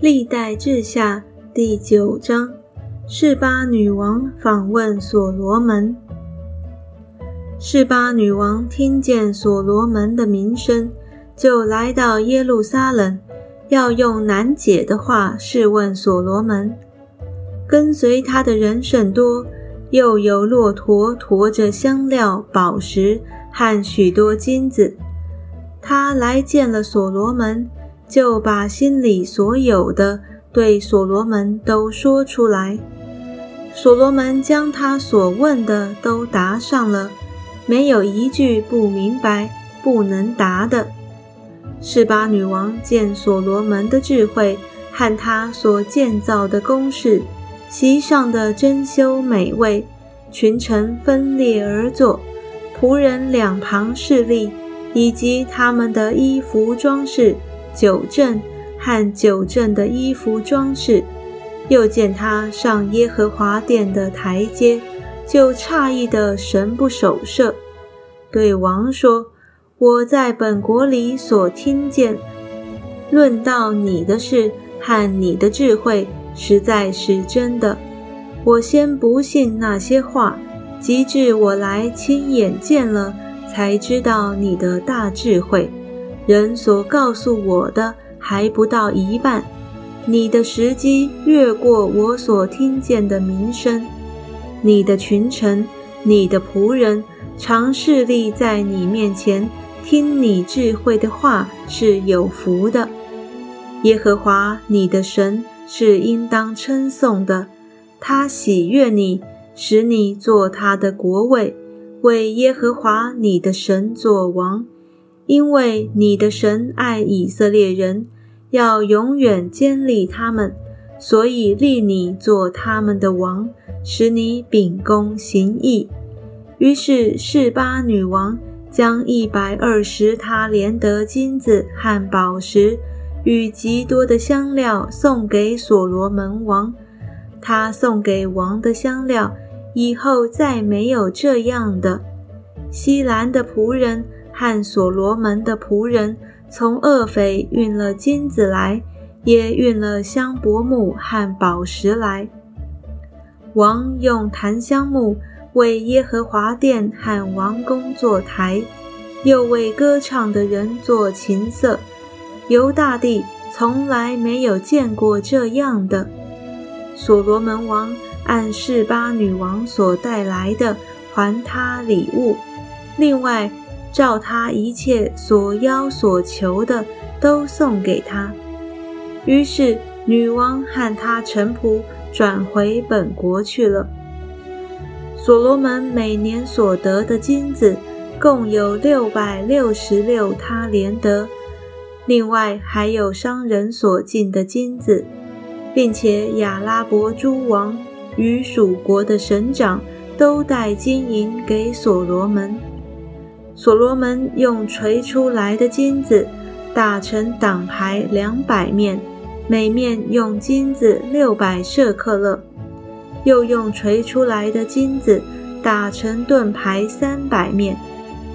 历代志下第九章，示巴女王访问所罗门。示巴女王听见所罗门的名声，就来到耶路撒冷，要用难解的话试问所罗门。跟随他的人甚多，又有骆驼驮着香料、宝石和许多金子。他来见了所罗门。就把心里所有的对所罗门都说出来。所罗门将他所问的都答上了，没有一句不明白、不能答的。示巴女王见所罗门的智慧和他所建造的宫室，席上的珍馐美味，群臣分列而坐，仆人两旁侍立，以及他们的衣服装饰。九正和九正的衣服装饰，又见他上耶和华殿的台阶，就诧异的神不守舍，对王说：“我在本国里所听见论到你的事和你的智慧，实在是真的。我先不信那些话，及至我来亲眼见了，才知道你的大智慧。”人所告诉我的还不到一半，你的时机越过我所听见的名声，你的群臣、你的仆人常侍立在你面前，听你智慧的话是有福的。耶和华你的神是应当称颂的，他喜悦你，使你做他的国位，为耶和华你的神作王。因为你的神爱以色列人，要永远监立他们，所以立你做他们的王，使你秉公行义。于是示巴女王将一百二十塔连得金子和宝石与极多的香料送给所罗门王。他送给王的香料以后再没有这样的。西兰的仆人。和所罗门的仆人从厄斐运了金子来，也运了香柏木和宝石来。王用檀香木为耶和华殿和王宫做台，又为歌唱的人做琴瑟。犹大帝从来没有见过这样的。所罗门王按示巴女王所带来的还他礼物，另外。照他一切所要所求的，都送给他。于是女王和他臣仆转回本国去了。所罗门每年所得的金子，共有六百六十六他连得，另外还有商人所进的金子，并且亚拉伯诸王与属国的省长都带金银给所罗门。所罗门用锤出来的金子打成挡牌两百面，每面用金子六百舍克勒；又用锤出来的金子打成盾牌三百面，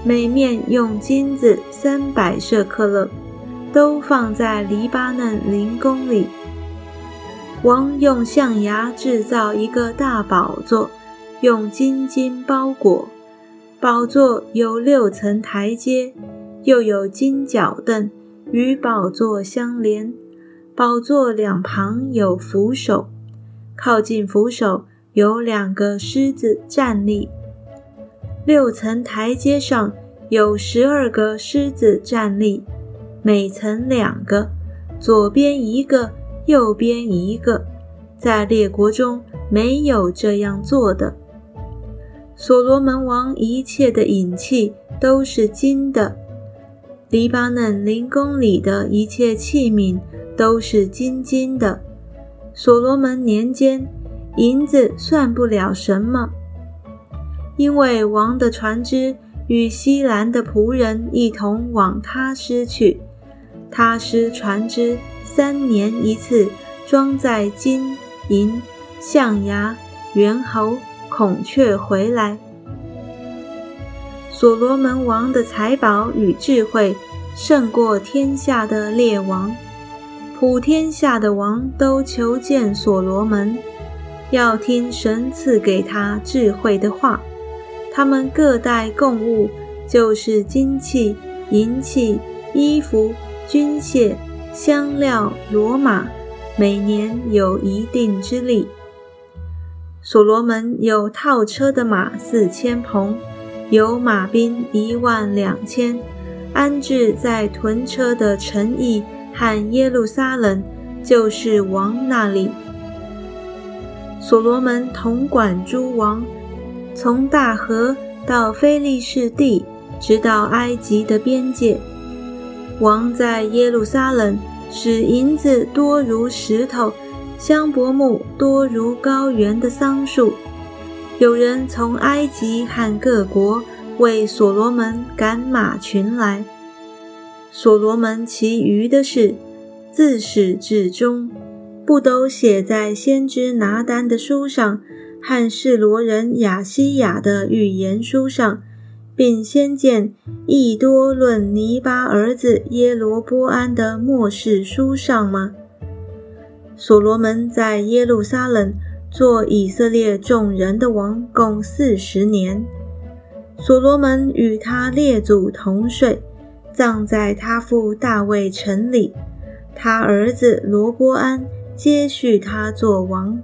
每面用金子三百舍克勒，都放在黎巴嫩林宫里。王用象牙制造一个大宝座，用金金包裹。宝座有六层台阶，又有金脚凳与宝座相连。宝座两旁有扶手，靠近扶手有两个狮子站立。六层台阶上有十二个狮子站立，每层两个，左边一个，右边一个。在列国中没有这样做的。所罗门王一切的银器都是金的，黎巴嫩林宫里的一切器皿都是金金的。所罗门年间，银子算不了什么，因为王的船只与西兰的仆人一同往他施去，他师船只三年一次，装载金银、象牙、猿猴。孔雀回来。所罗门王的财宝与智慧胜过天下的列王，普天下的王都求见所罗门，要听神赐给他智慧的话。他们各带贡物，就是金器、银器、衣服、军械、香料、骡马，每年有一定之利。所罗门有套车的马四千棚，有马兵一万两千，安置在屯车的城邑和耶路撒冷，就是王那里。所罗门统管诸王。从大河到非利士地，直到埃及的边界。王在耶路撒冷使银子多如石头，香柏木多如高原的桑树。有人从埃及和各国为所罗门赶马群来。所罗门其余的事，自始至终，不都写在先知拿单的书上？和示罗人雅西亚的预言书上，并先见益多论尼巴儿子耶罗波安的末世书上吗？所罗门在耶路撒冷做以色列众人的王，共四十年。所罗门与他列祖同睡，葬在他父大卫城里。他儿子罗波安接续他做王。